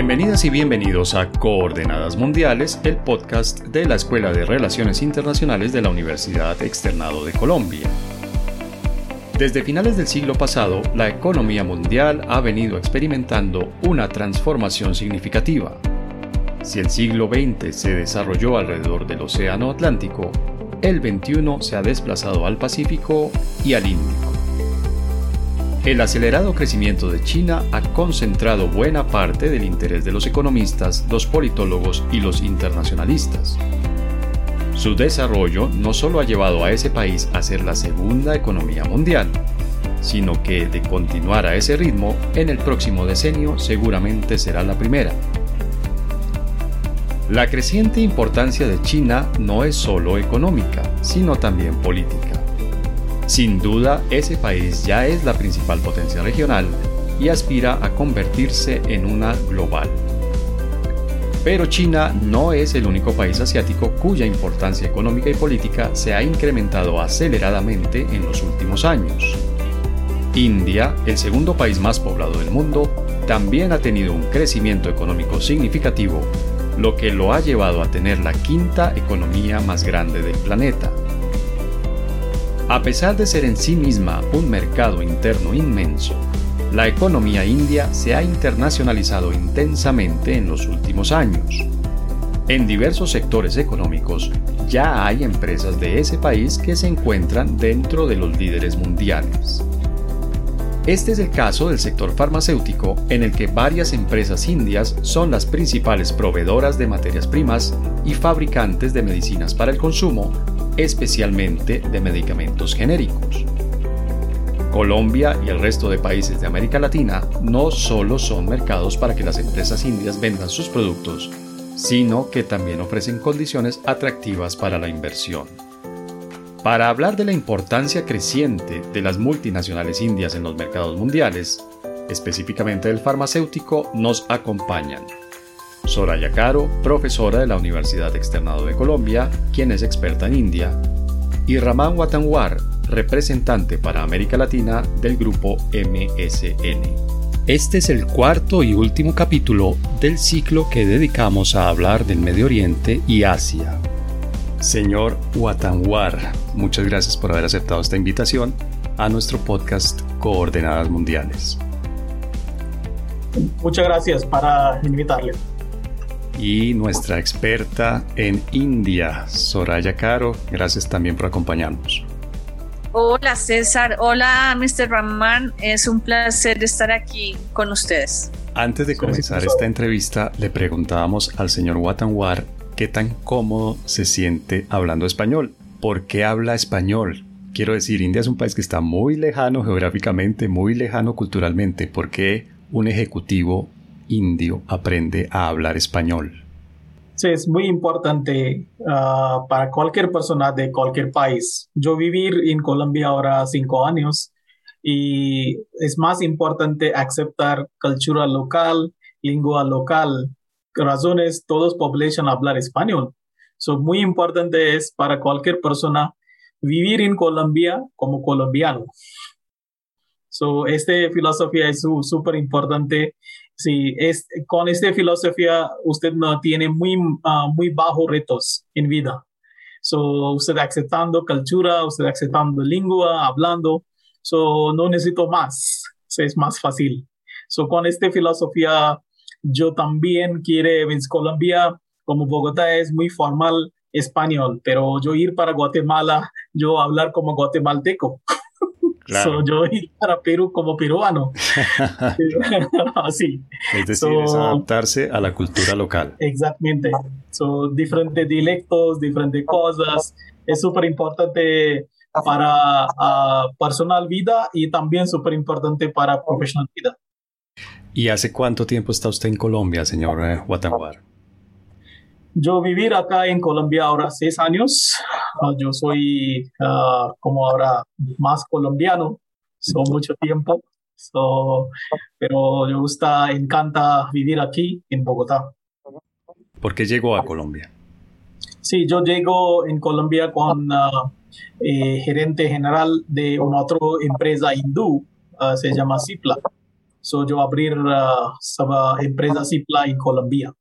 Bienvenidas y bienvenidos a Coordenadas Mundiales, el podcast de la Escuela de Relaciones Internacionales de la Universidad Externado de Colombia. Desde finales del siglo pasado, la economía mundial ha venido experimentando una transformación significativa. Si el siglo XX se desarrolló alrededor del Océano Atlántico, el XXI se ha desplazado al Pacífico y al Índico. El acelerado crecimiento de China ha concentrado buena parte del interés de los economistas, los politólogos y los internacionalistas. Su desarrollo no solo ha llevado a ese país a ser la segunda economía mundial, sino que de continuar a ese ritmo, en el próximo decenio seguramente será la primera. La creciente importancia de China no es solo económica, sino también política. Sin duda, ese país ya es la principal potencia regional y aspira a convertirse en una global. Pero China no es el único país asiático cuya importancia económica y política se ha incrementado aceleradamente en los últimos años. India, el segundo país más poblado del mundo, también ha tenido un crecimiento económico significativo, lo que lo ha llevado a tener la quinta economía más grande del planeta. A pesar de ser en sí misma un mercado interno inmenso, la economía india se ha internacionalizado intensamente en los últimos años. En diversos sectores económicos ya hay empresas de ese país que se encuentran dentro de los líderes mundiales. Este es el caso del sector farmacéutico en el que varias empresas indias son las principales proveedoras de materias primas y fabricantes de medicinas para el consumo especialmente de medicamentos genéricos. Colombia y el resto de países de América Latina no solo son mercados para que las empresas indias vendan sus productos, sino que también ofrecen condiciones atractivas para la inversión. Para hablar de la importancia creciente de las multinacionales indias en los mercados mundiales, específicamente del farmacéutico, nos acompañan Soraya Caro, profesora de la Universidad Externado de Colombia, quien es experta en India, y Ramán Watanwar, representante para América Latina del grupo MSN. Este es el cuarto y último capítulo del ciclo que dedicamos a hablar del Medio Oriente y Asia. Señor Watanwar, muchas gracias por haber aceptado esta invitación a nuestro podcast Coordenadas Mundiales. Muchas gracias para invitarle y nuestra experta en India, Soraya Caro. Gracias también por acompañarnos. Hola César, hola Mr. Rahman, es un placer estar aquí con ustedes. Antes de comenzar esta entrevista, le preguntábamos al señor Watanwar qué tan cómodo se siente hablando español. ¿Por qué habla español? Quiero decir, India es un país que está muy lejano geográficamente, muy lejano culturalmente. ¿Por qué un ejecutivo indio aprende a hablar español? Es muy importante ah, para cualquier persona de cualquier país. Yo vivir en Colombia ahora cinco años y es más importante aceptar cultura local, lengua local. Razones, todos población hablar español. So, muy importante es para cualquier persona vivir en Colombia como colombiano. So, esta filosofía es súper importante Sí, con esta filosofía usted no tiene muy, uh, muy bajos retos en vida. So, usted aceptando cultura, usted aceptando lengua, hablando, so, no necesito más, so, es más fácil. So, con esta filosofía, yo también quiero, en Colombia, como Bogotá es muy formal español, pero yo ir para Guatemala, yo hablar como guatemalteco. So, yo ir para Perú como peruano. Así. Es decir, es adaptarse a la cultura local. Exactamente. So, diferentes dialectos, diferentes cosas. Es súper importante para uh, personal vida y también súper importante para profesional vida. ¿Y hace cuánto tiempo está usted en Colombia, señor eh, Guatemala? Yo vivir acá en Colombia ahora seis años. Ah, yo soy ah, como ahora más colombiano, son mucho tiempo. pero me gusta, encanta vivir aquí en Bogotá. ¿Por qué llegó a Colombia? Sí, yo llego en Colombia con uh, gerente general de una otra empresa hindú, se llama Cipla. So yo abrir uh, empresa Cipla en Colombia.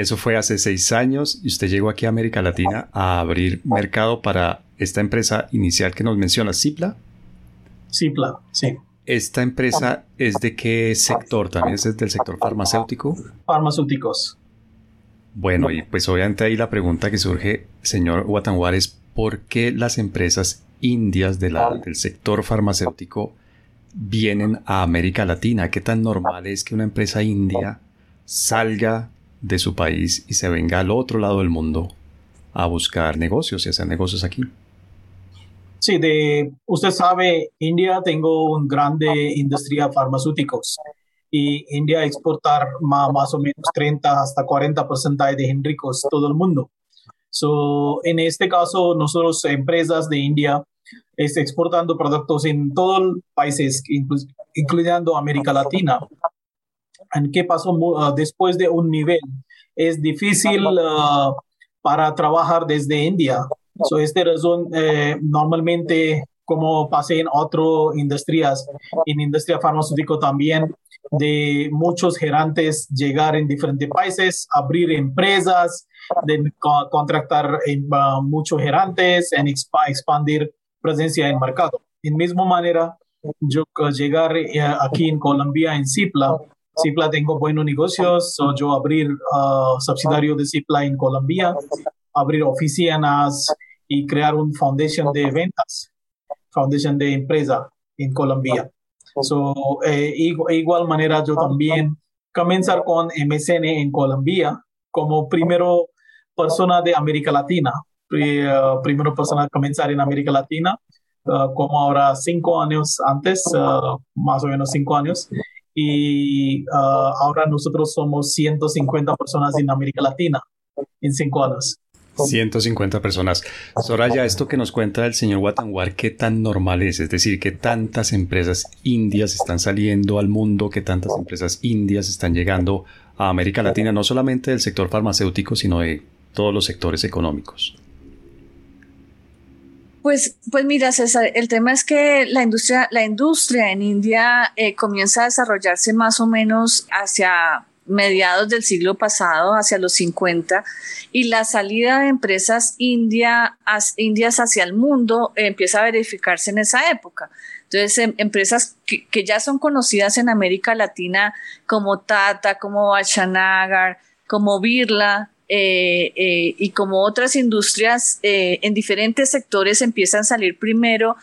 Eso fue hace seis años y usted llegó aquí a América Latina a abrir mercado para esta empresa inicial que nos menciona, Cipla. Cipla, sí. ¿Esta empresa es de qué sector? ¿También es del sector farmacéutico? Farmacéuticos. Bueno, y pues obviamente ahí la pregunta que surge, señor Watanwar, es ¿por qué las empresas indias del sector farmacéutico vienen a América Latina? ¿Qué tan normal es que una empresa india salga de su país y se venga al otro lado del mundo a buscar negocios y hacer negocios aquí? Sí, de, usted sabe, India tengo una grande industria farmacéuticos y India exportar más, más o menos 30 hasta 40% de genéricos todo el mundo. So, en este caso, nosotros, empresas de India, es exportando productos en todos los países, incluyendo América Latina. ¿En qué pasó uh, después de un nivel? Es difícil uh, para trabajar desde India. So, esta razón, eh, normalmente, como pasé en otras industrias, en industria farmacéutica también, de muchos gerentes llegar en diferentes países, abrir empresas, de contratar uh, muchos gerentes, en expandir presencia en mercado. En misma manera, yo llegar eh, aquí en Colombia, en Cipla, Cipla tengo buenos negocios, yo abrir uh, subsidiario de Cipla en Colombia, abrir oficinas y crear un foundation de ventas, foundation de empresa en Colombia. So, eh, igual manera yo también comenzar con MSN en Colombia como primero persona de América Latina. Uh, primero persona a comenzar en América Latina, uh, como ahora cinco años antes, uh, más o menos cinco años. Y ahora nosotros somos 150 personas en América Latina en cinco años. 150 personas. Soraya, esto que nos cuenta el señor Watanwar, ¿qué tan normal es? Es decir, ¿qué tantas empresas indias están saliendo al mundo? ¿Qué tantas empresas indias están llegando a América Latina? No solamente del sector farmacéutico, sino de todos los sectores económicos. Pues, pues mira, César, el tema es que la industria, la industria en India eh, comienza a desarrollarse más o menos hacia mediados del siglo pasado, hacia los 50, y la salida de empresas india, indias hacia el mundo empieza a verificarse en esa época. Entonces, em, empresas que, ya son conocidas en América Latina como Tata, como Bachanagar, como Birla, eh, eh, y como otras industrias eh, en diferentes sectores empiezan a salir primero,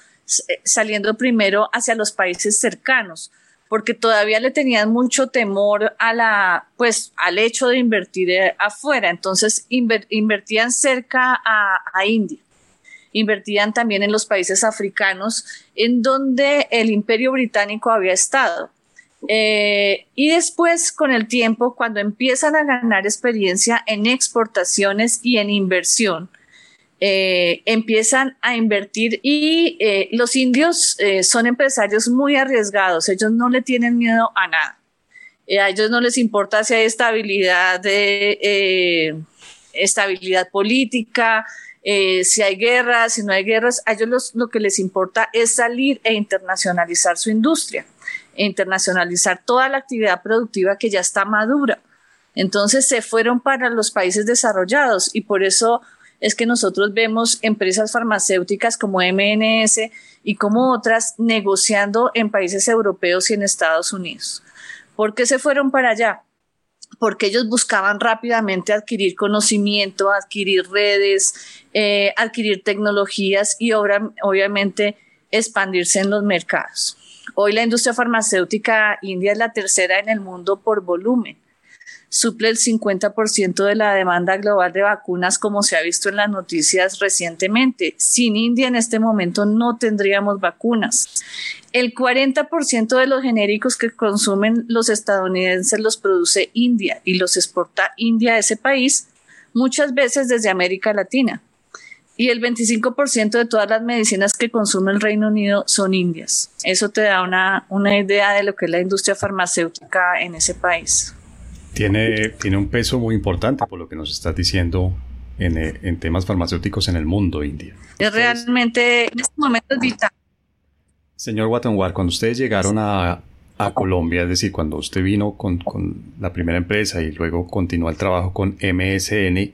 saliendo primero hacia los países cercanos, porque todavía le tenían mucho temor a la, pues, al hecho de invertir afuera. Entonces invertían cerca a, a India invertían también en los países africanos, en donde el imperio británico había estado. Eh, y después, con el tiempo, cuando empiezan a ganar experiencia en exportaciones y en inversión, eh, empiezan a invertir y eh, los indios son empresarios muy arriesgados, ellos no le tienen miedo a nada. a ellos no les importa si hay estabilidad, estabilidad política, si hay guerras, si no hay guerras, a ellos lo que les importa es salir e internacionalizar su industria internacionalizar toda la actividad productiva que ya está madura. Entonces se fueron para los países desarrollados y por eso es que nosotros vemos empresas farmacéuticas como MNS y como otras negociando en países europeos y en Estados Unidos. ¿Por qué se fueron para allá? Porque ellos buscaban rápidamente adquirir conocimiento, adquirir redes, eh, adquirir tecnologías y obviamente expandirse en los mercados. Hoy la industria farmacéutica india es la tercera en el mundo por volumen. Suple el 50% de la demanda global de vacunas, como se ha visto en las noticias recientemente. Sin India en este momento no tendríamos vacunas. El 40% de los genéricos que consumen los estadounidenses los produce India y los exporta India a ese país, muchas veces desde América Latina y el 25% de todas las medicinas que consume el Reino Unido son indias. Eso te da una, una idea de lo que es la industria farmacéutica en ese país. Tiene, tiene un peso muy importante por lo que nos estás diciendo en, eh, en temas farmacéuticos en el mundo, India. Es realmente, en este momento es vital. Señor Watanwar, cuando ustedes llegaron a, a Colombia? Es decir, cuando usted vino con, con la primera empresa y luego continuó el trabajo con MSN,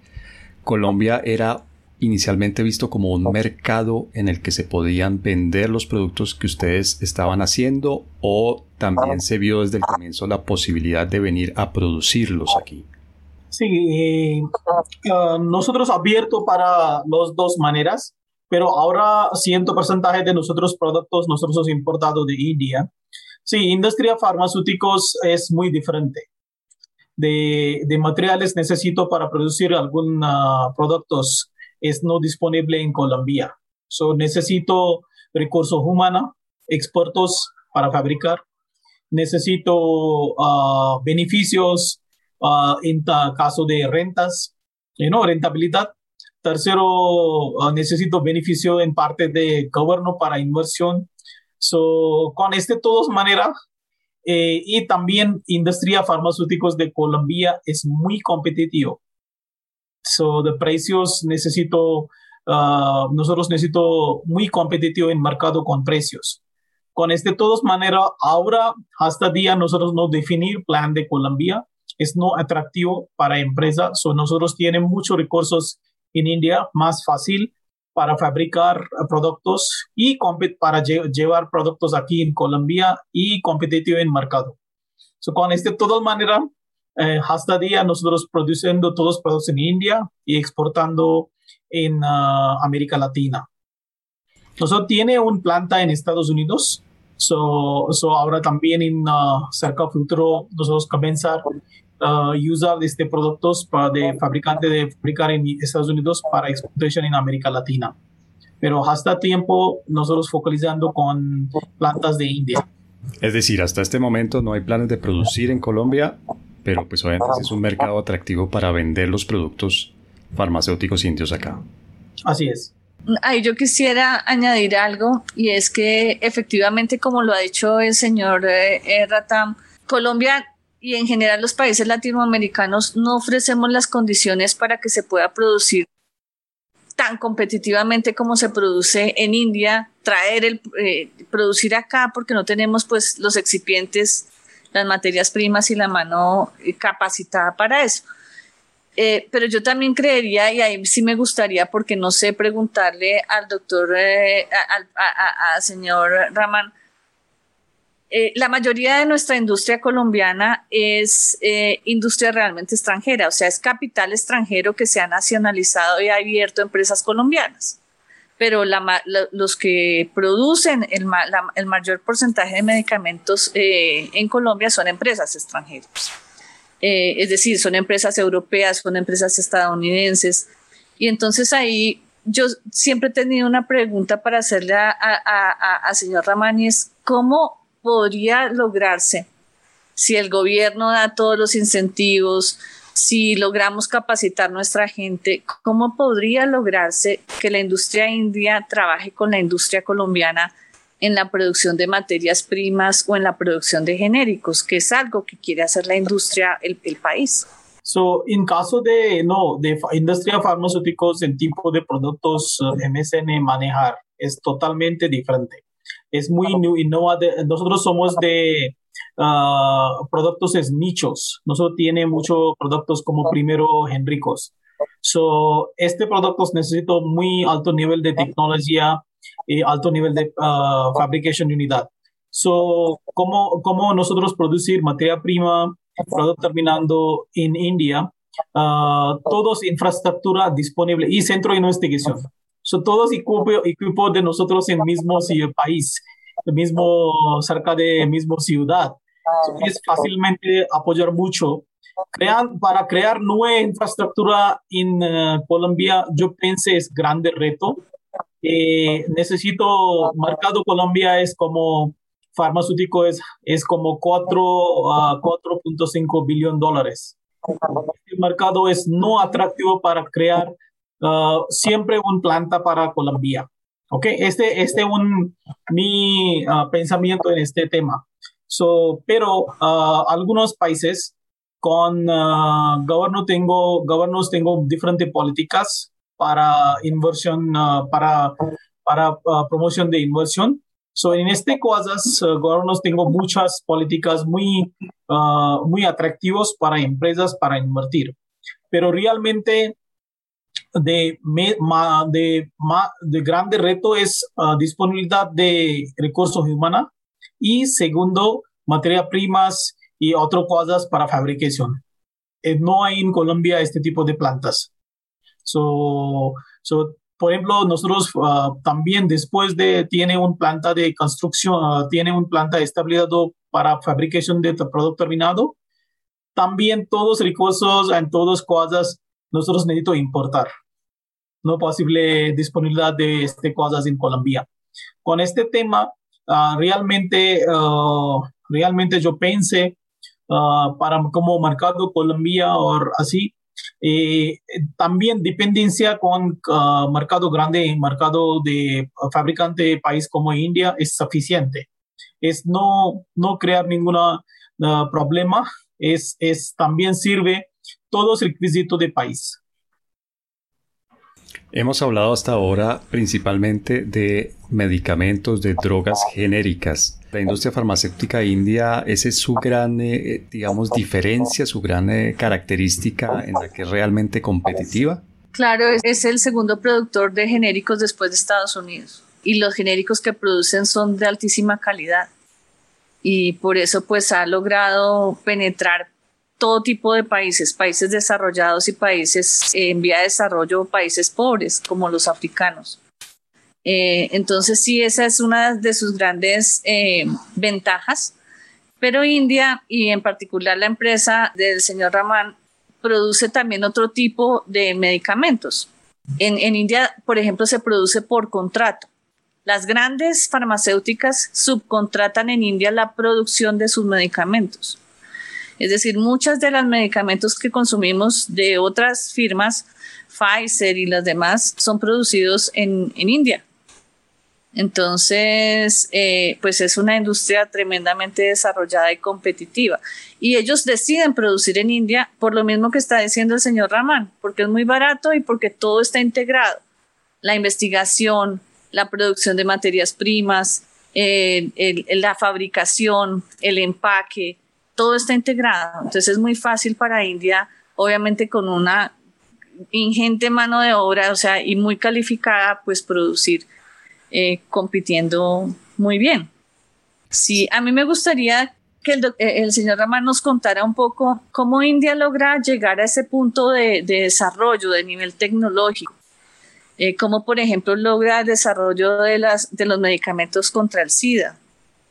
Colombia era inicialmente visto como un mercado en el que se podían vender los productos que ustedes estaban haciendo o también se vio desde el comienzo la posibilidad de venir a producirlos aquí? Sí, uh, nosotros abierto para las dos maneras, pero ahora ciento porcentaje de nuestros productos nosotros importados de India. Sí, industria farmacéuticos es muy diferente. De, de materiales necesito para producir algunos uh, productos es no disponible en Colombia. So, necesito recursos humanos, expertos para fabricar. Necesito uh, beneficios uh, en caso de rentas, you know, rentabilidad. Tercero, uh, necesito beneficio en parte de gobierno para inversión. So, con este, de todas maneras, eh, y también industria farmacéuticos de Colombia es muy competitivo. So, de precios necesito, uh, nosotros necesito muy competitivo en mercado con precios. Con este, de todas maneras, ahora hasta día nosotros no definir plan de Colombia es no atractivo para empresas. So, nosotros tenemos muchos recursos en India, más fácil para fabricar productos y para llevar productos aquí en Colombia y competitivo en mercado. So, con este, de todas maneras, eh, hasta día nosotros produciendo todos los productos en India y exportando en uh, América Latina. Nosotros tiene un planta en Estados Unidos, so, so ahora también en uh, cerca futuro nosotros comenzar a uh, usar este productos para de fabricante de fabricar en Estados Unidos para exportación en América Latina. Pero hasta tiempo nosotros focalizando con plantas de India. Es decir, hasta este momento no hay planes de producir en Colombia pero pues obviamente es un mercado atractivo para vender los productos farmacéuticos indios acá. Así es. Ahí yo quisiera añadir algo y es que efectivamente, como lo ha dicho el señor eh, eh, Ratam, Colombia y en general los países latinoamericanos no ofrecemos las condiciones para que se pueda producir tan competitivamente como se produce en India, traer el eh, producir acá porque no tenemos pues los excipientes las materias primas y la mano eh, capacitada para eso. Eh, pero yo también creería, y ahí sí me gustaría, porque no sé, preguntarle al doctor, eh, al señor Raman, la mayoría de nuestra industria colombiana es industria realmente extranjera, o sea, es capital extranjero que se ha nacionalizado y ha abierto empresas colombianas pero los que producen el, mayor porcentaje de medicamentos eh, en Colombia son empresas extranjeras. Eh, es decir, son empresas europeas, son empresas estadounidenses. Y entonces ahí yo siempre he tenido una pregunta para hacerle a, a, señor Ramani, es cómo podría lograrse si el gobierno da todos los incentivos, si logramos capacitar nuestra gente, ¿cómo podría lograrse que la industria india trabaje con la industria colombiana en la producción de materias primas o en la producción de genéricos, que es algo que quiere hacer la industria, el, país? So, en caso de, no, de industria farmacéuticos, el tipo de productos eh, MSN manejar es totalmente diferente. Es muy innovador. Nosotros somos de uh, productos es nichos. Nosotros tiene muchos productos como primero genéricos. So, este producto necesita muy alto nivel de tecnología y alto nivel de uh, fabricación de unidad. So, ¿cómo, ¿cómo, nosotros producir materia prima, producto terminando en India? Uh, todos infraestructura disponible y centro de investigación. So, todos equipos equipo de nosotros en mismo país mismo cerca de mismo ciudad. es fácilmente apoyar mucho. Crean, para crear nueva infraestructura en eh, Colombia, yo pensé es grande reto. Eh, necesito, mercado Colombia es como farmacéutico, es, es como 4 a 4.5 billón dólares. El mercado es no atractivo para crear uh, siempre un planta para Colombia. Ok, este es este un, mi uh, pensamiento en este tema. So, pero uh, algunos países con uh, gobierno tengo, gobiernos tengo diferentes políticas para inversión, para, para promoción de inversión. So, en este cosas, gobiernos tengo muchas políticas muy, muy atractivas para empresas para invertir. Pero realmente de, de, de grande reto es uh, disponibilidad de recursos humanos y segundo, materia primas y otras cosas para fabricación. Eh, no hay en Colombia este tipo de plantas. So, so por ejemplo, nosotros ah, también después de, tiene un planta de construcción, uh, tiene un planta estabilizado para fabricación de producto terminado. También todos recursos en todas cosas nosotros necesitamos importar. No posible disponibilidad de este cosas en Colombia. Con este tema, uh, realmente, realmente yo pensé para como mercado Colombia o así, eh, también dependencia con uh, mercado grande, mercado de fabricante país como India es suficiente. Es no, no crear ningún uh, problema, es, es también sirve todos requisitos de país. Hemos hablado hasta ahora principalmente de medicamentos, de drogas genéricas. La industria farmacéutica india, esa es su gran, eh, digamos, diferencia, su gran eh, característica en la que es realmente competitiva. Claro, es el segundo productor de genéricos después de Estados Unidos. Y los genéricos que producen son de altísima calidad. Y por eso pues ha logrado penetrar todo tipo de países, países desarrollados y países en vía de desarrollo, países pobres como los africanos. Eh, entonces sí, esa es una de sus grandes eh, ventajas. Pero India y en particular la empresa del señor Raman produce también otro tipo de medicamentos. En, en India, por ejemplo, se produce por contrato. Las grandes farmacéuticas subcontratan en India la producción de sus medicamentos. Es decir, muchos de los medicamentos que consumimos de otras firmas, Pfizer y las demás, son producidos en, India. Entonces, eh, pues es una industria tremendamente desarrollada y competitiva. Y ellos deciden producir en India por lo mismo que está diciendo el señor Raman, porque es muy barato y porque todo está integrado. La investigación, la producción de materias primas, eh, la fabricación, el empaque, todo está integrado. Entonces es muy fácil para India, obviamente con una ingente mano de obra, o sea, y muy calificada, pues producir eh, compitiendo muy bien. Sí, a mí me gustaría que el, eh, señor Ramán nos contara un poco cómo India logra llegar a ese punto de, desarrollo, de nivel tecnológico. Eh, cómo, por ejemplo, logra el desarrollo de, las, de los medicamentos contra el SIDA.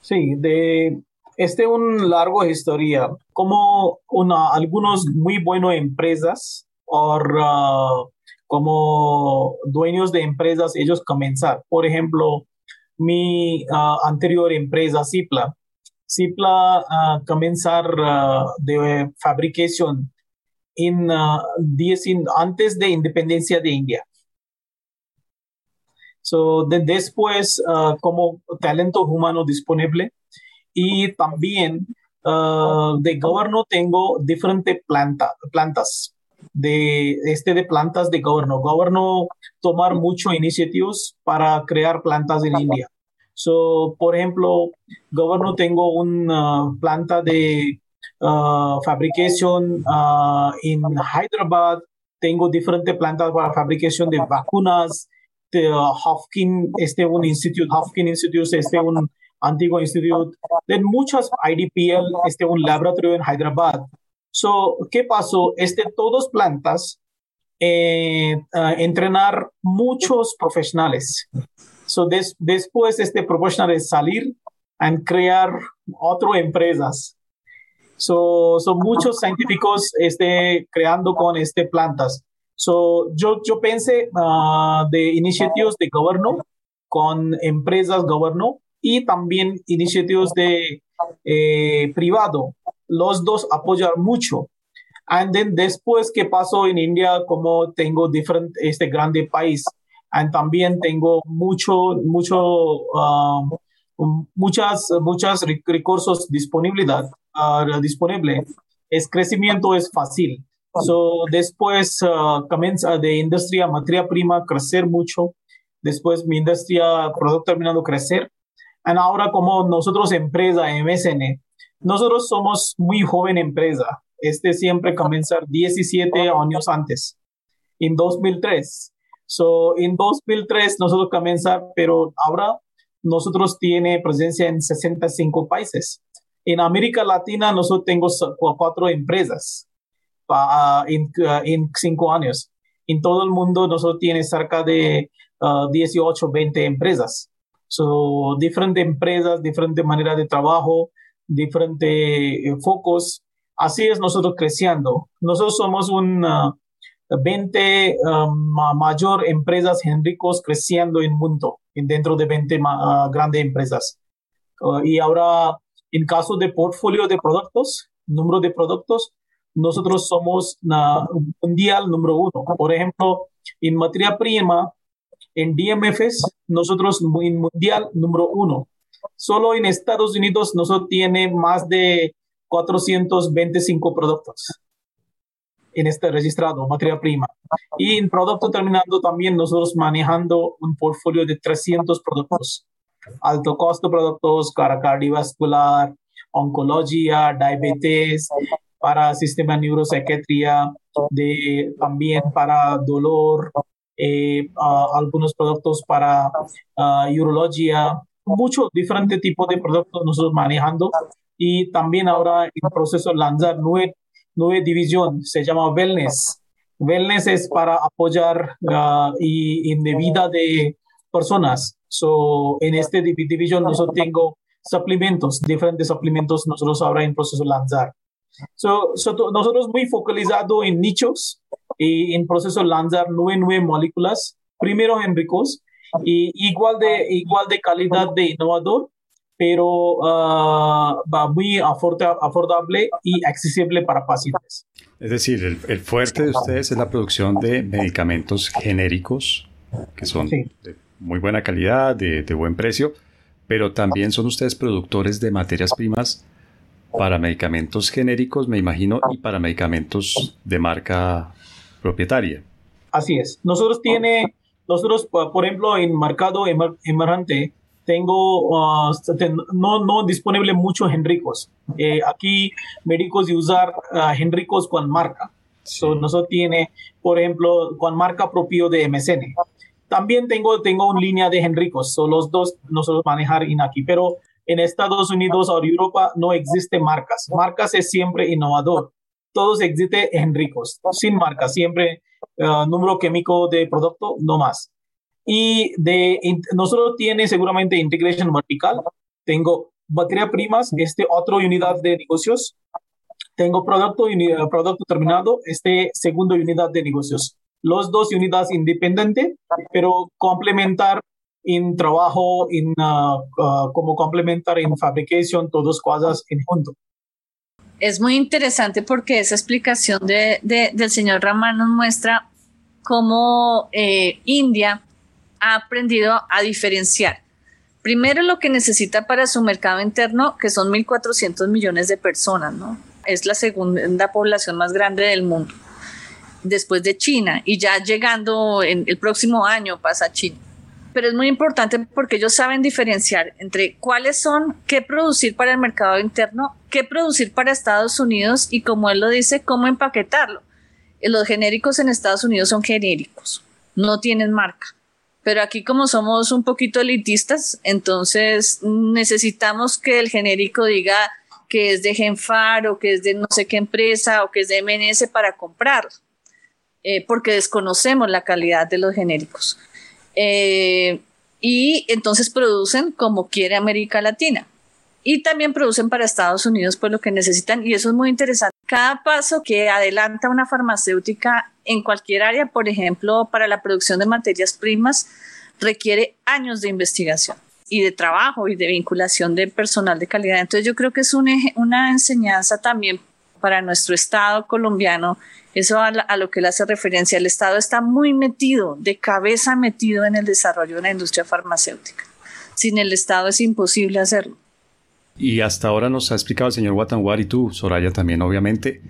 Sí, de, este es un largo historia, como una, algunos muy buenas empresas o uh, como dueños de empresas, ellos comenzar. Por ejemplo, mi uh, anterior empresa, Cipla. Cipla uh, comenzar de fabricación en, antes de independencia de India. So, de, después, como talento humano disponible, y también uh, de gobierno tengo diferentes planta, plantas de este de plantas de gobierno. Gobierno tomar muchas iniciativas para crear plantas en India. So, por ejemplo, gobierno tengo una planta de uh, fabricación en Hyderabad. Tengo diferentes plantas para fabricación de vacunas. De, Hopkins, este un instituto, Hopkins Institute, este un antiguo instituto, de muchas IDPL, este un laboratorio en Hyderabad. So, ¿qué pasó? Este, todos plantas, eh, entrenar muchos profesionales. So, después este profesionales salir a crear otras empresas. So, son muchos científicos este, creando con este plantas. So, yo, yo pensé uh, de iniciativas de gobierno con empresas gobierno y también iniciativas de eh, privado. Los dos apoyar mucho. And then después que pasó en India, como tengo diferente, este grande país, and también tengo mucho, mucho, um, muchas, muchas recursos disponibilidad, uh, disponible. Es crecimiento es fácil. So, después uh, comienza de industria, materia prima, crecer mucho. Después mi industria, producto terminando crecer ahora como nosotros empresa MSN, nosotros somos muy joven empresa. Este siempre comenzar 17 años antes, en 2003. So, en 2003 nosotros comenzar, pero ahora nosotros tiene presencia en 65 países. En América Latina nosotros tenemos cuatro empresas en, en cinco años. En todo el mundo nosotros tiene cerca de 18, 20 empresas. So, diferentes empresas, diferentes maneras de trabajo, diferentes eh, focos. Así es nosotros creciendo. Nosotros somos un 20 um, mayor empresas genéricos creciendo en mundo, dentro de 20 uh, grandes empresas. Y ahora, en caso de portfolio de productos, número de productos, nosotros somos mundial número uno. Por ejemplo, en materia prima, en DMFs, nosotros mundial número uno. Solo en Estados Unidos nosotros tiene más de 425 productos en este registrado, materia prima. Y en producto terminado también nosotros manejando un portfolio de 300 productos. Alto costo productos, cardiovascular, oncología, diabetes, para sistema neuropsiquiatría, de, también para dolor, eh, algunos productos para uh, urología, muchos diferentes tipos de productos nosotros manejando y también ahora en proceso lanzar nueve, nueve división, se llama Wellness. Wellness es para apoyar uh, y en vida de personas. So, en este división nosotros tengo suplementos, diferentes suplementos nosotros ahora en proceso lanzar. So, nosotros muy focalizado en nichos y en proceso de lanzar nueve, nueve moléculas, primero en ricos, y igual de, igual de calidad de innovador, pero uh, muy afordable y accesible para pacientes. Es decir, el, fuerte de ustedes es la producción de medicamentos genéricos, que son de muy buena calidad, de, de buen precio, pero también son ustedes productores de materias primas para medicamentos genéricos, me imagino, y para medicamentos de marca propietaria. Así es. Nosotros tiene, nosotros, por ejemplo, en mercado emergente, tengo uh, no, no disponible muchos genéricos. Eh, aquí médicos de usar uh, genéricos con marca. nosotros tiene, por ejemplo, con marca propio de MSN. También tengo, tengo una línea de genéricos. Son los dos nosotros manejar en aquí, pero en Estados Unidos o Europa no existe marcas. Marcas es siempre innovador. Todos existen genéricos, sin marcas, siempre uh, número químico de producto, no más. Y de, nosotros tiene seguramente integration vertical. Tengo materia primas, este otro unidad de negocios. Tengo producto, producto terminado, este segundo unidad de negocios. Los dos unidades independientes, pero complementar en trabajo, en, uh, uh, complementar en fabricación, todas cosas en junto. Es muy interesante porque esa explicación de, de, del señor Ramán nos muestra cómo eh, India ha aprendido a diferenciar. Primero lo que necesita para su mercado interno, que son 1.400 millones de personas, ¿no? Es la segunda población más grande del mundo, después de China, y ya llegando en el próximo año pasa China pero es muy importante porque ellos saben diferenciar entre cuáles son, qué producir para el mercado interno, qué producir para Estados Unidos y como él lo dice, cómo empaquetarlo. Eh, los genéricos en Estados Unidos son genéricos, no tienen marca. Pero aquí como somos un poquito elitistas, entonces necesitamos que el genérico diga que es de Genfar o que es de no sé qué empresa o que es de MNS para comprarlo, eh, porque desconocemos la calidad de los genéricos. Eh, y entonces producen como quiere América Latina. Y también producen para Estados Unidos pues lo que necesitan y eso es muy interesante. Cada paso que adelanta una farmacéutica en cualquier área, por ejemplo, para la producción de materias primas, requiere años de investigación y de trabajo y de vinculación de personal de calidad. Entonces yo creo que es una enseñanza también para nuestro Estado colombiano eso a, lo que le hace referencia. El Estado está muy metido, de cabeza metido en el desarrollo de la industria farmacéutica. Sin el Estado es imposible hacerlo. Y hasta ahora nos ha explicado el señor Watanwar y tú, Soraya, también obviamente,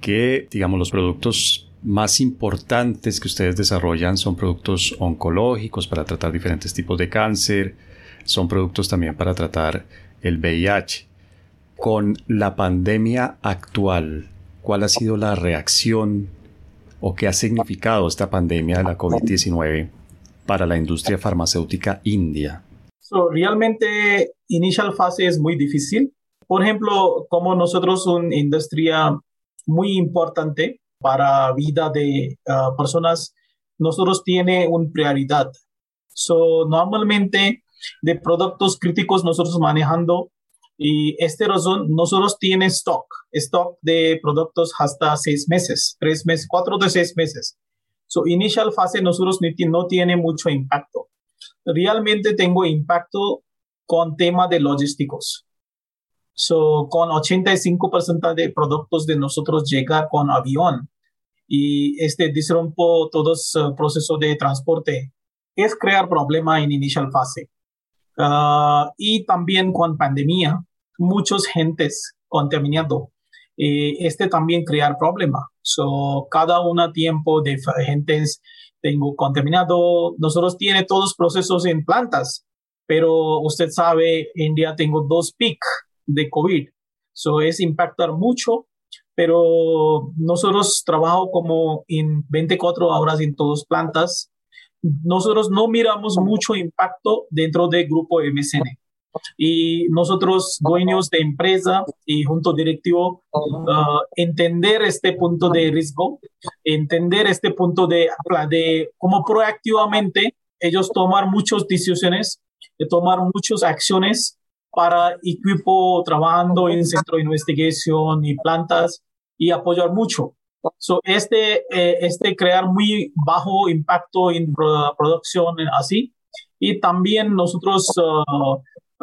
que, digamos, los productos más importantes que ustedes desarrollan son productos oncológicos para tratar diferentes tipos de cáncer, son productos también para tratar el VIH. Con la pandemia actual, ¿cuál ha sido la reacción o qué ha significado esta pandemia de la COVID-19 para la industria farmacéutica india? realmente, inicial fase es muy difícil. Por ejemplo, como nosotros una industria muy importante para vida de ah, personas, nosotros tiene una prioridad. So, normalmente de productos críticos nosotros manejando y esta razón nosotros tiene stock, stock de productos hasta seis meses, tres meses, cuatro de seis meses. So, inicial fase nosotros no tiene mucho impacto. Realmente tengo impacto con tema de logísticos. So, con 85% de productos de nosotros llega con avión y este disrumpo todo el proceso de transporte. Es crear problema en inicial fase. Ah, y también con pandemia, muchos gentes contaminando. y este también crear problema. So, cada una tiempo de gentes tengo contaminado. Nosotros tiene todos procesos en plantas, pero usted sabe, en día tengo dos pic de COVID. So, es impactar mucho, pero nosotros trabajo como en 24 horas en todas plantas nosotros no miramos mucho impacto dentro del grupo MSN. Y nosotros, dueños de empresa y junto directivo, uh, entender este punto de riesgo, entender este punto de, de cómo proactivamente ellos tomar muchas decisiones, de tomar muchas acciones para equipo trabajando en centro de investigación y plantas y apoyar mucho. So, este, eh, este crear muy bajo impacto en producción así y también nosotros uh,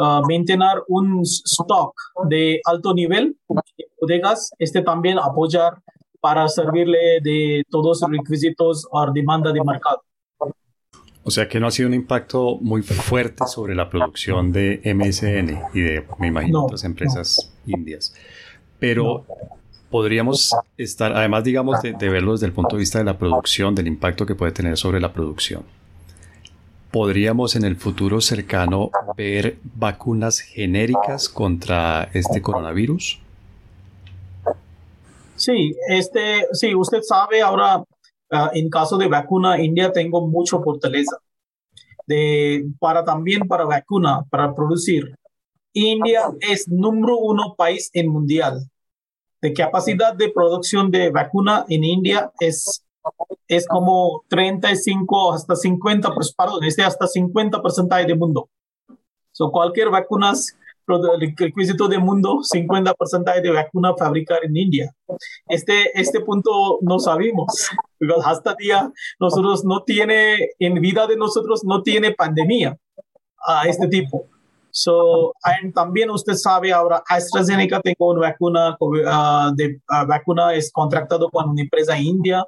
uh, mantener un stock de alto nivel de bodegas, este también apoyar para servirle de todos los requisitos o demanda de mercado. O sea que no ha sido un impacto muy fuerte sobre la producción de MSN y de, me imagino, otras empresas indias. Pero podríamos estar, además, digamos, de, verlo desde el punto de vista de la producción, del impacto que puede tener sobre la producción. ¿Podríamos en el futuro cercano ver vacunas genéricas contra este coronavirus? Sí, este, sí, usted sabe ahora, ah, en caso de vacuna, India tengo mucho fortaleza. De, para también para vacuna, para producir. India es número uno país en mundial de capacidad de producción de vacuna en India es, es como 35 hasta 50, pues, perdón, este hasta 50 porcentaje del mundo. So, cualquier vacunas, el requisito del mundo, 50 porcentaje de vacuna fabricar en India. Este, este punto no sabemos, hasta día nosotros no tiene, en vida de nosotros no tiene pandemia a este tipo. So, también usted sabe ahora, AstraZeneca tengo una vacuna, uh, de, uh, vacuna es contratado con una empresa india.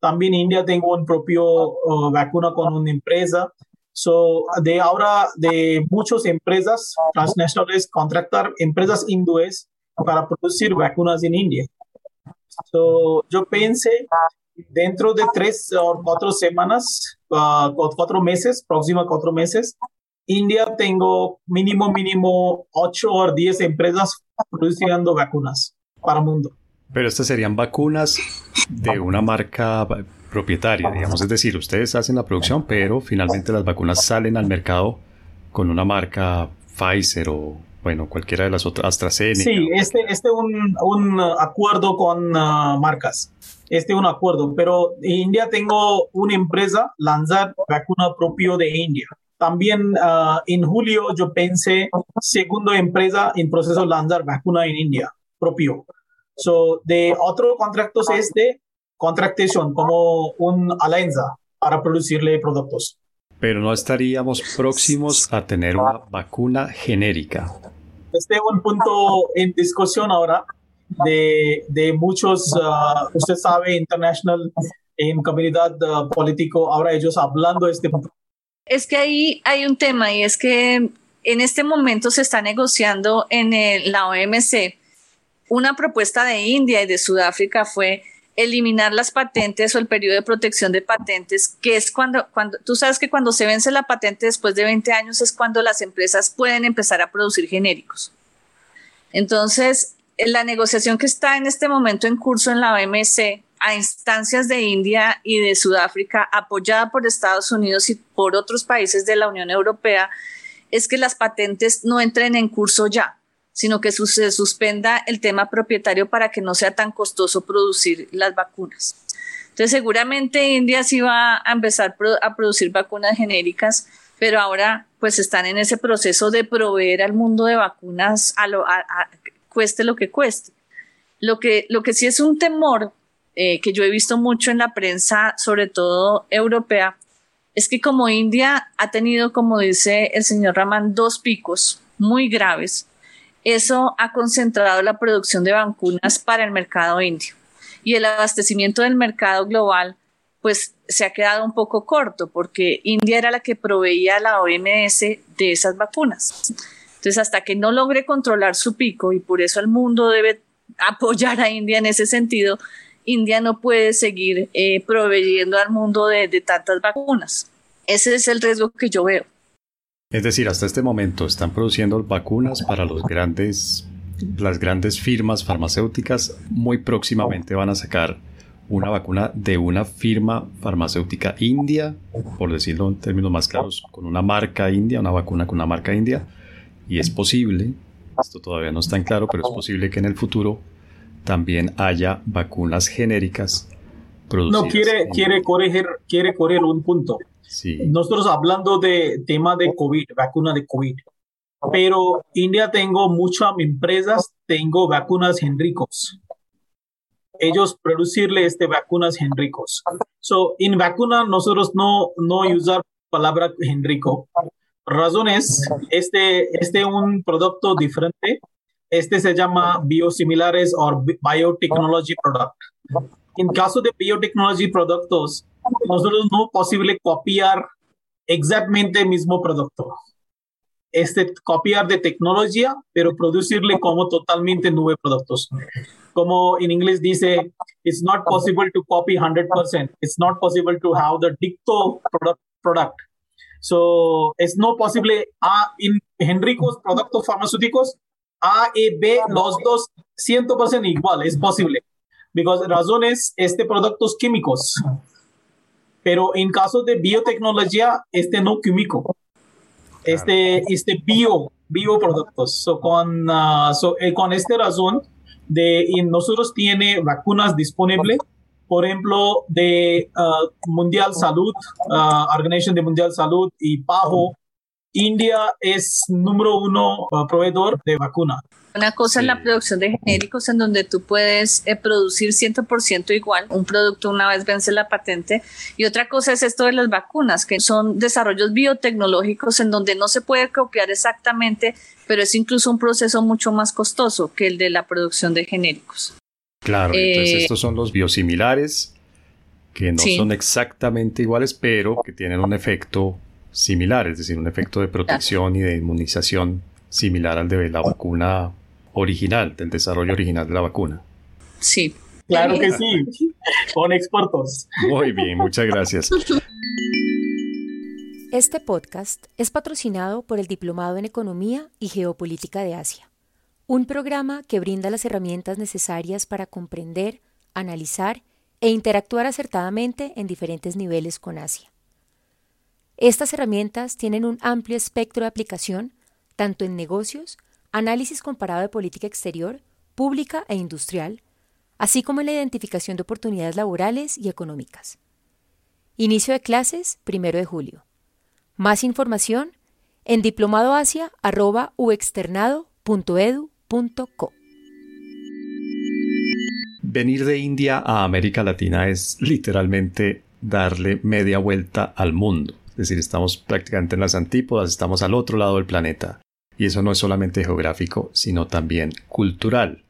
También India tengo un propio uh, vacuna con una empresa. So, de ahora, de muchas empresas transnacionales contratar empresas hindúes para producir vacunas en India. So, yo pensé, dentro de tres o cuatro semanas, cuatro meses, próxima cuatro meses, India tengo mínimo, mínimo 8 o 10 empresas produciendo vacunas para el mundo. Pero estas serían vacunas de una marca propietaria, digamos. Es decir, ustedes hacen la producción, pero finalmente las vacunas salen al mercado con una marca Pfizer o, bueno, cualquiera de las otras, AstraZeneca. Sí, este es este un, un acuerdo con uh, marcas. Este es un acuerdo, pero en India tengo una empresa lanzar vacuna propio de India. También uh, en julio yo pensé segunda empresa en proceso de lanzar vacuna en India propio. So, de otro contrato es de contratación como un alianza para producirle productos. Pero no estaríamos próximos a tener una vacuna genérica. Este es un punto en discusión ahora de, de muchos, uh, usted sabe, international, en comunidad uh, político, ahora ellos hablando de este punto es que ahí hay un tema y es que en este momento se está negociando en la OMC una propuesta de India y de Sudáfrica fue eliminar las patentes o el periodo de protección de patentes, que es cuando, cuando tú sabes que cuando se vence la patente después de 20 años es cuando las empresas pueden empezar a producir genéricos. Entonces, la negociación que está en este momento en curso en la OMC a instancias de India y de Sudáfrica, apoyada por Estados Unidos y por otros países de la Unión Europea, es que las patentes no entren en curso ya, sino que se suspenda el tema propietario para que no sea tan costoso producir las vacunas. Entonces, seguramente India sí va a empezar a producir vacunas genéricas, pero ahora pues están en ese proceso de proveer al mundo de vacunas a lo, cueste lo que cueste. Lo que, lo que sí es un temor eh, que yo he visto mucho en la prensa, sobre todo europea, es que como India ha tenido, como dice el señor Raman, dos picos muy graves, eso ha concentrado la producción de vacunas para el mercado indio. Y el abastecimiento del mercado global, pues se ha quedado un poco corto, porque India era la que proveía a la OMS de esas vacunas. Entonces, hasta que no logre controlar su pico, y por eso el mundo debe apoyar a India en ese sentido, India no puede seguir eh, proveyendo al mundo de, de tantas vacunas. Ese es el riesgo que yo veo. Es decir, hasta este momento están produciendo vacunas para los grandes, las grandes firmas farmacéuticas. Muy próximamente van a sacar una vacuna de una firma farmacéutica india, por decirlo en términos más claros, con una marca india, una vacuna con una marca india y es posible, esto todavía no está en claro, pero es posible que en el futuro también haya vacunas genéricas producidas. No, quiere, quiere, corregir, quiere correr un punto. Nosotros hablando de tema de COVID, vacuna de COVID, pero India tengo muchas empresas, tengo vacunas genéricos. Ellos producirle este vacunas genéricos. So, en vacuna nosotros no, no usar palabra genérico, razones, este, este un producto diferente. Este se llama biosimilares o biotechnology product. En caso de biotechnology productos, nosotros no es posible copiar exactamente el mismo producto. Este copiar de tecnología, pero producirle como totalmente nuevos productos. Como en inglés dice, it's not possible to copy 100%. It's not possible to have the dicto product, product So, es no posible A en genéricos productos farmacéuticos A y B, los dos 100% igual, es posible. Because razones, este productos químicos. Pero en caso de biotecnología, este no químico. Este, este bio, bioproductos. So, con, uh, so, eh, con esta razón, de, y nosotros tiene vacunas disponibles por ejemplo, de uh, Mundial Salud, uh, Organización de Mundial Salud y PAHO, India es número uno uh, proveedor de vacuna. Una cosa es la producción de genéricos en donde tú puedes eh, producir 100% igual un producto una vez vence la patente y otra cosa es esto de las vacunas que son desarrollos biotecnológicos en donde no se puede copiar exactamente pero es incluso un proceso mucho más costoso que el de la producción de genéricos. Claro, entonces eh, estos son los biosimilares, que no son exactamente iguales, pero que tienen un efecto similar, es decir, un efecto de protección y de inmunización similar al de la vacuna original, del desarrollo original de la vacuna. Sí. Claro que sí, con expertos. Muy bien, muchas gracias. Este podcast es patrocinado por el Diplomado en Economía y Geopolítica de Asia un programa que brinda las herramientas necesarias para comprender, analizar e interactuar acertadamente en diferentes niveles con Asia. Estas herramientas tienen un amplio espectro de aplicación, tanto en negocios, análisis comparado de política exterior, pública e industrial, así como en la identificación de oportunidades laborales y económicas. Inicio de clases, primero de julio. Más información en diplomadoasia.uexternado.edu Venir de India a América Latina es literalmente darle media vuelta al mundo. Es decir, estamos prácticamente en las antípodas, estamos al otro lado del planeta. Y eso no es solamente geográfico, sino también cultural.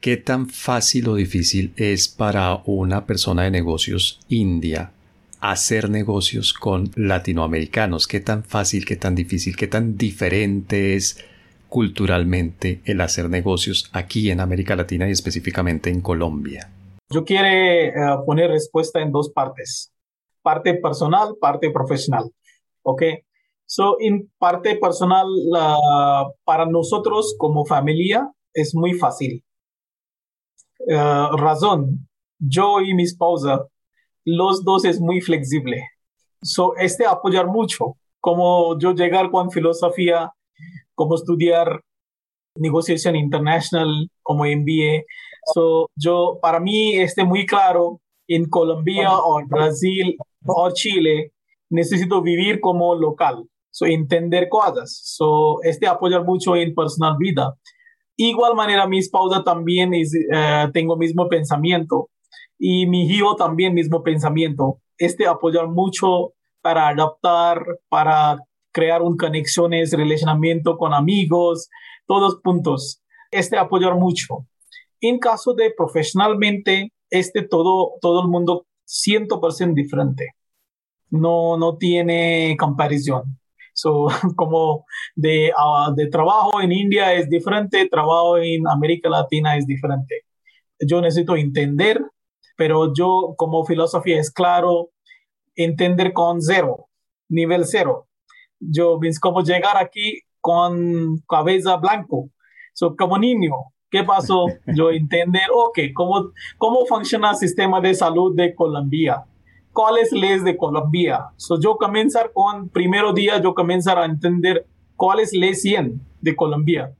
¿Qué tan fácil o difícil es para una persona de negocios india hacer negocios con latinoamericanos? ¿Qué tan fácil, qué tan difícil, qué tan diferente es culturalmente el hacer negocios aquí en América Latina y específicamente en Colombia? Yo quiero eh, poner respuesta en dos partes, parte personal, parte profesional. ¿Ok? So, en parte personal, para nosotros como familia es muy fácil. Eh, razón, yo y mi esposa, los dos es muy flexible. So, este apoyar mucho, como yo llegar con filosofía, como estudiar negociación internacional, como MBA. So, yo, para mí, este muy claro, en Colombia o Brasil o Chile, necesito vivir como local, so, entender cosas. So, este apoyar mucho en personal vida. Igual manera, mi esposa también es, eh, tengo mismo pensamiento y mi hijo también mismo pensamiento. Este apoyar mucho para adaptar, para crear un conexiones, relacionamiento con amigos, todos puntos. Este apoyar mucho. En caso de profesionalmente, este todo, todo el mundo 100% diferente. No, no tiene comparación. So, como de, ah, de trabajo en India es diferente, trabajo en América Latina es diferente. Yo necesito entender, pero yo como filosofía es claro, entender con cero, nivel cero. Yo, como llegar aquí con cabeza blanco, so, como niño, ¿qué pasó? Yo entender, ok, ¿cómo, cómo funciona el sistema de salud de Colombia? cuáles leyes de Colombia. So, yo comenzar con, primero día, yo comenzar a entender cuáles leyes 100 de Colombia.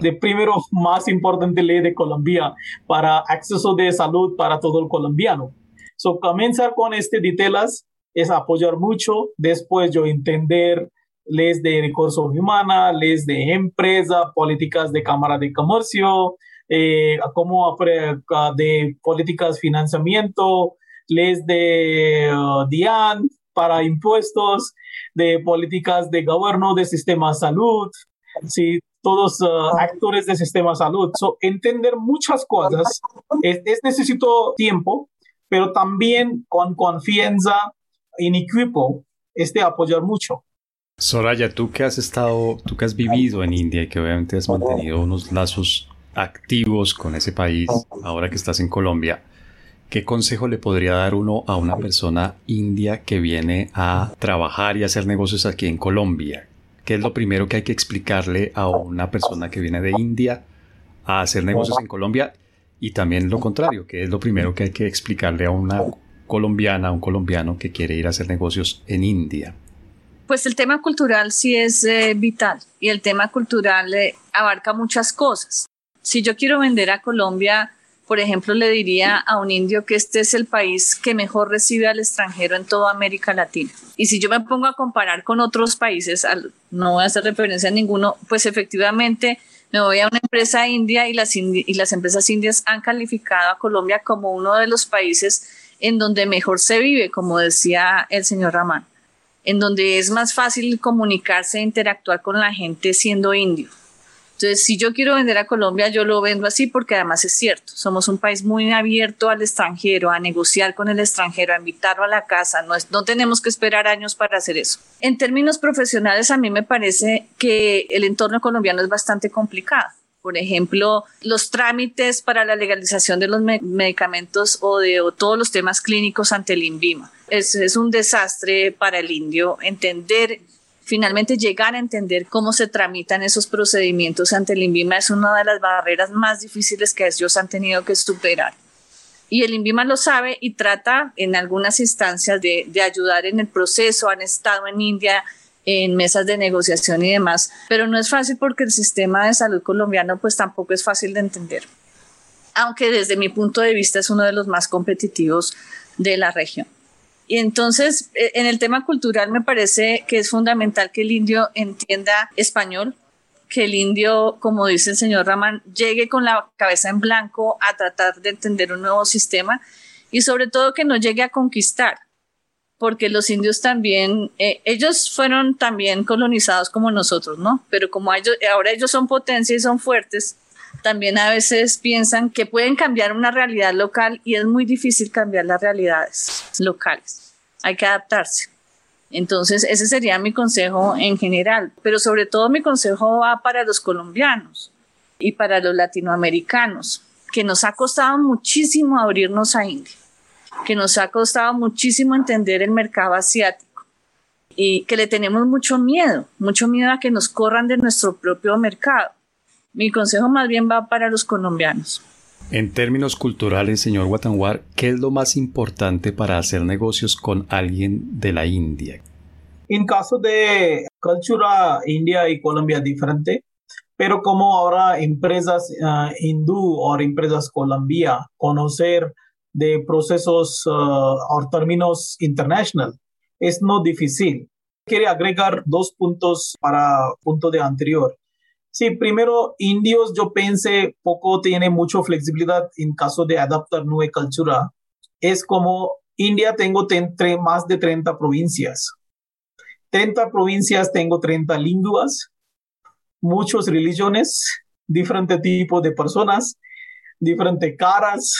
De primero más importante ley de Colombia para acceso de salud para todo el colombiano. So, comenzar con este detalles es apoyar mucho. Después yo entender leyes de recursos humanos, leyes de empresa, políticas de Cámara de Comercio, eh, como de políticas financiamiento, leyes de uh, DIAN para impuestos, de políticas de gobierno, de sistema de salud, sí, todos uh, actores del sistema de salud. So, entender muchas cosas es, es necesito tiempo, pero también con confianza en equipo, este apoyar mucho. Soraya, tú que has estado, tú que has vivido en India y que obviamente has mantenido unos lazos activos con ese país, ahora que estás en Colombia, ¿Qué consejo le podría dar uno a una persona india que viene a trabajar y hacer negocios aquí en Colombia? ¿Qué es lo primero que hay que explicarle a una persona que viene de India a hacer negocios en Colombia? Y también lo contrario, ¿qué es lo primero que hay que explicarle a una colombiana, a un colombiano que quiere ir a hacer negocios en India? Pues el tema cultural sí es eh, vital y el tema cultural eh, abarca muchas cosas. Si yo quiero vender a Colombia, por ejemplo, le diría a un indio que este es el país que mejor recibe al extranjero en toda América Latina. Y si yo me pongo a comparar con otros países, no voy a hacer referencia a ninguno, pues efectivamente me voy a una empresa india y las, empresas indias han calificado a Colombia como uno de los países en donde mejor se vive, como decía el señor Ramán, en donde es más fácil comunicarse e interactuar con la gente siendo indio. Entonces, si yo quiero vender a Colombia, yo lo vendo así porque además es cierto, somos un país muy abierto al extranjero, a negociar con el extranjero, a invitarlo a la casa, no, no tenemos que esperar años para hacer eso. En términos profesionales, a mí me parece que el entorno colombiano es bastante complicado. Por ejemplo, los trámites para la legalización de los medicamentos o de todos los temas clínicos ante el INVIMA. Es, es un desastre para el indio entender finalmente llegar a entender cómo se tramitan esos procedimientos ante el INVIMA es una de las barreras más difíciles que ellos han tenido que superar. Y el INVIMA lo sabe y trata en algunas instancias de, de ayudar en el proceso. Han estado en India en mesas de negociación y demás, pero no es fácil porque el sistema de salud colombiano pues tampoco es fácil de entender, aunque desde mi punto de vista es uno de los más competitivos de la región. Y entonces, eh, en el tema cultural me parece que es fundamental que el indio entienda español, que el indio, como dice el señor Raman, llegue con la cabeza en blanco a tratar de entender un nuevo sistema y sobre todo que no llegue a conquistar, porque los indios también, eh, ellos fueron también colonizados como nosotros, ¿no? Pero como ellos, ahora ellos son potencia y son fuertes, también a veces piensan que pueden cambiar una realidad local y es muy difícil cambiar las realidades locales. Hay que adaptarse. Entonces, ese sería mi consejo en general, pero sobre todo mi consejo va para los colombianos y para los latinoamericanos, que nos ha costado muchísimo abrirnos a India, que nos ha costado muchísimo entender el mercado asiático y que le tenemos mucho miedo, mucho miedo a que nos corran de nuestro propio mercado. Mi consejo más bien va para los colombianos. En términos culturales, señor Watanwar, ¿qué es lo más importante para hacer negocios con alguien de la India? En caso de cultura India y Colombia diferente, pero como ahora empresas uh, hindú o empresas Colombia conocer de procesos uh, o términos internacional es no difícil. Quiero agregar dos puntos para punto de anterior. Sí, primero, indios yo pensé poco tiene mucha flexibilidad en caso de adaptar nueva cultura. Es como India tengo más de 30 provincias. 30 provincias tengo 30 lenguas, muchas religiones, diferentes tipos de personas, diferentes caras.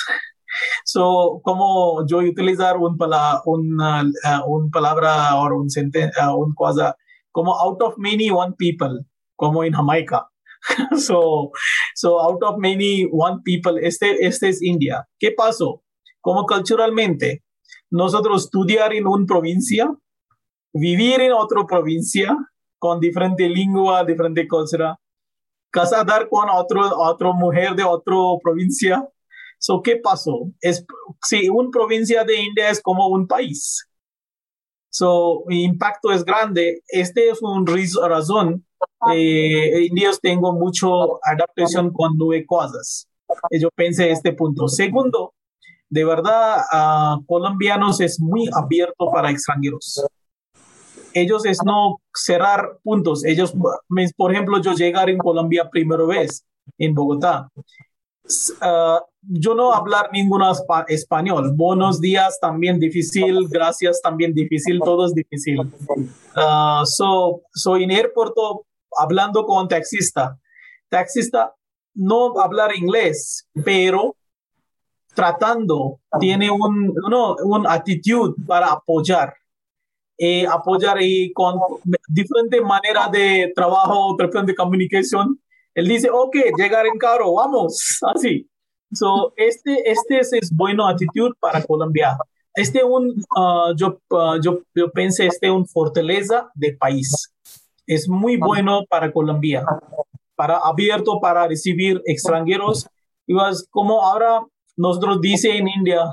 So, como yo utilizar un una, un palabra o un, uh, un cosa como out of many one people como en Jamaica. so, so out of many, one people, este, este es India. ¿Qué pasó? Como culturalmente, nosotros estudiar en una provincia, vivir en otra provincia, con diferente lengua, diferente cultura, casar con otro, otra mujer de otra provincia. So, ¿Qué pasó? Es, si una provincia de India es como un país. So, impacto es grande. Este es una razón eh, indios tengo mucho adaptación con nueve cosas. Eh, yo pensé este punto. Segundo, de verdad, colombianos es muy abierto para extranjeros. Ellos es no cerrar puntos. Ellos, por ejemplo, yo llegar en Colombia primera vez en Bogotá. Ah, yo no hablar ninguno español. Buenos días también difícil, gracias también difícil, todo es difícil. Uh, so, so en aeropuerto hablando con taxista. Taxista no hablar inglés, pero tratando, tiene un, no, un actitud para apoyar. Eh, apoyar y con diferente manera de trabajo, diferente comunicación. Él dice, ok, llegar en carro, vamos, así. So, este, este es, es buena actitud para Colombia. Este un, uh, yo, uh, yo, yo pensé, este es un fortaleza del país es muy bueno para Colombia, para abierto para recibir extranjeros. Y como ahora nosotros dice en India,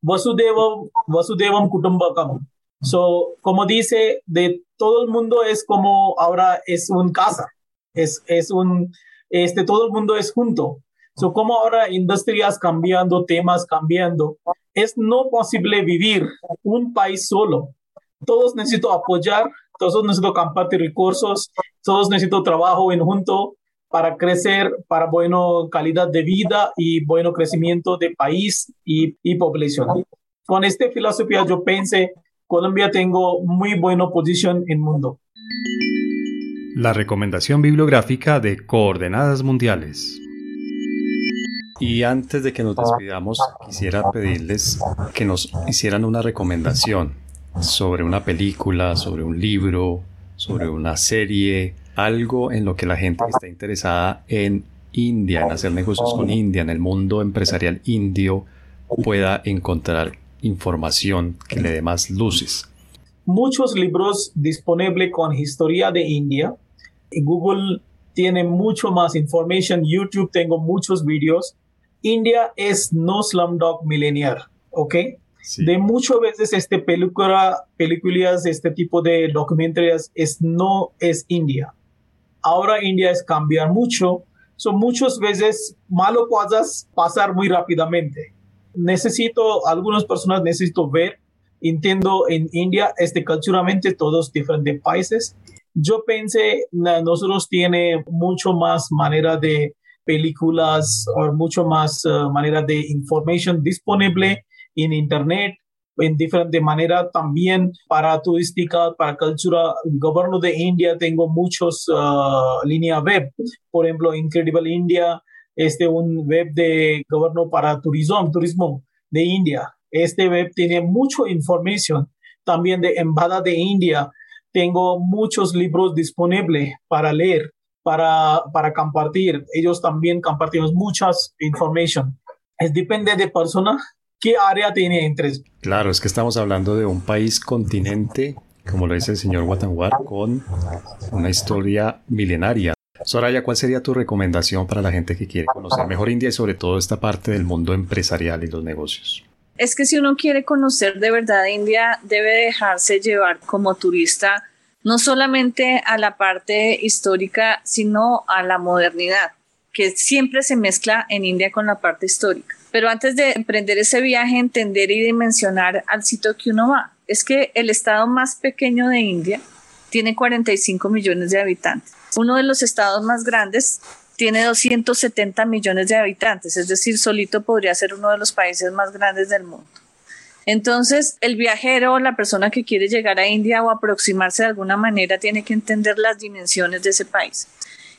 Vasudevam, Vasudevam Kutumbakam. So, como dice, de todo el mundo es como ahora es un casa, es, es un, este, todo el mundo es junto. So, como ahora industrias cambiando, temas cambiando, es no posible vivir un país solo. Todos necesitan apoyar todos necesito compartir recursos, todos necesito trabajo en junto para crecer, para buena calidad de vida y buen crecimiento de país y, y población. Con esta filosofía yo pensé, Colombia tengo muy buena posición en el mundo. La recomendación bibliográfica de Coordenadas Mundiales. Y antes de que nos despidamos, quisiera pedirles que nos hicieran una recomendación sobre una película, sobre un libro, sobre una serie, algo en lo que la gente que está interesada en India, en hacer negocios con India, en el mundo empresarial indio, pueda encontrar información que le dé más luces. Muchos libros disponibles con historia de India. Google tiene mucho más información. YouTube tengo muchos videos. India es no Slumdog Millionaire, ¿ok? De muchas veces este película, películas, este tipo de documentarias es, no es India. Ahora India es cambiar mucho. Son muchas veces malas cosas pasar muy rápidamente. Necesito, algunas personas necesito ver, entiendo en India, este culturalmente todos diferentes países. Yo pensé, nosotros tiene mucho más manera de películas o mucho más uh, manera de información disponible en Internet, en diferente manera también para turística, para cultura. El gobierno de India tengo muchos uh, líneas web, por ejemplo, Incredible India, este un web de gobierno para turismo, turismo de India. Este web tiene mucha información también de Embajada de India. Tengo muchos libros disponibles para leer para, para compartir. Ellos también compartimos muchas información. Es depende de persona qué área tiene interés. Claro, es que estamos hablando de un país continente, como lo dice el señor Watanwar, con una historia milenaria. Soraya, ¿cuál sería tu recomendación para la gente que quiere conocer mejor India y sobre todo esta parte del mundo empresarial y los negocios? Es que si uno quiere conocer de verdad India, debe dejarse llevar como turista no solamente a la parte histórica, sino a la modernidad, que siempre se mezcla en India con la parte histórica. Pero antes de emprender ese viaje, entender y dimensionar al sitio que uno va. Es que el estado más pequeño de India tiene 45 millones de habitantes. Uno de los estados más grandes tiene 270 millones de habitantes, es decir, solito podría ser uno de los países más grandes del mundo. Entonces, el viajero, la persona que quiere llegar a India o aproximarse de alguna manera, tiene que entender las dimensiones de ese país.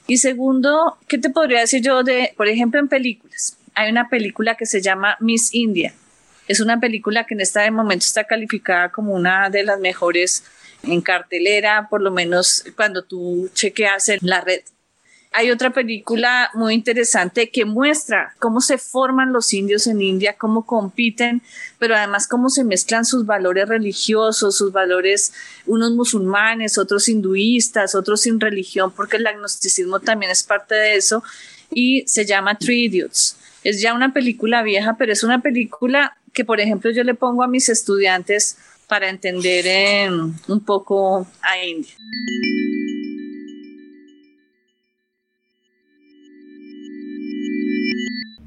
Y segundo, ¿qué te podría decir yo de, por ejemplo, en películas? Hay una película que se llama Miss India. Es una película que en este momento está calificada como una de las mejores en cartelera, por lo menos cuando tú chequeas en la red. Hay otra película muy interesante que muestra cómo se forman los indios en India, cómo compiten, pero además cómo se mezclan sus valores religiosos, sus valores, unos musulmanes, otros hinduistas, otros sin religión, porque el agnosticismo también es parte de eso, y se llama Three Idiots. Es ya una película vieja, pero es una película que, por ejemplo, yo le pongo a mis estudiantes para entender eh, un poco a India.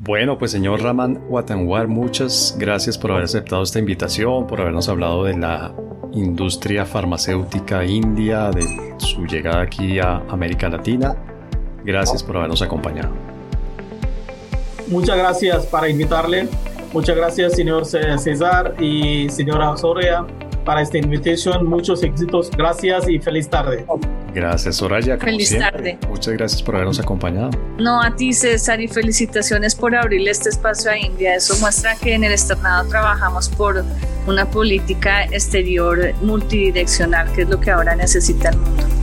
Bueno, pues señor Raman Watanwar, muchas gracias por haber aceptado esta invitación, por habernos hablado de la industria farmacéutica india, de su llegada aquí a América Latina. Gracias por habernos acompañado. Muchas gracias para invitarle. Muchas gracias, señor César y señora Soria para esta invitación. Muchos éxitos. Gracias y feliz tarde. Gracias, Soraya. Feliz tarde. Muchas gracias por habernos acompañado. No, a ti, César, y felicitaciones por abrirle este espacio a India. Eso muestra que en el externado trabajamos por una política exterior multidireccional, que es lo que ahora necesita el mundo.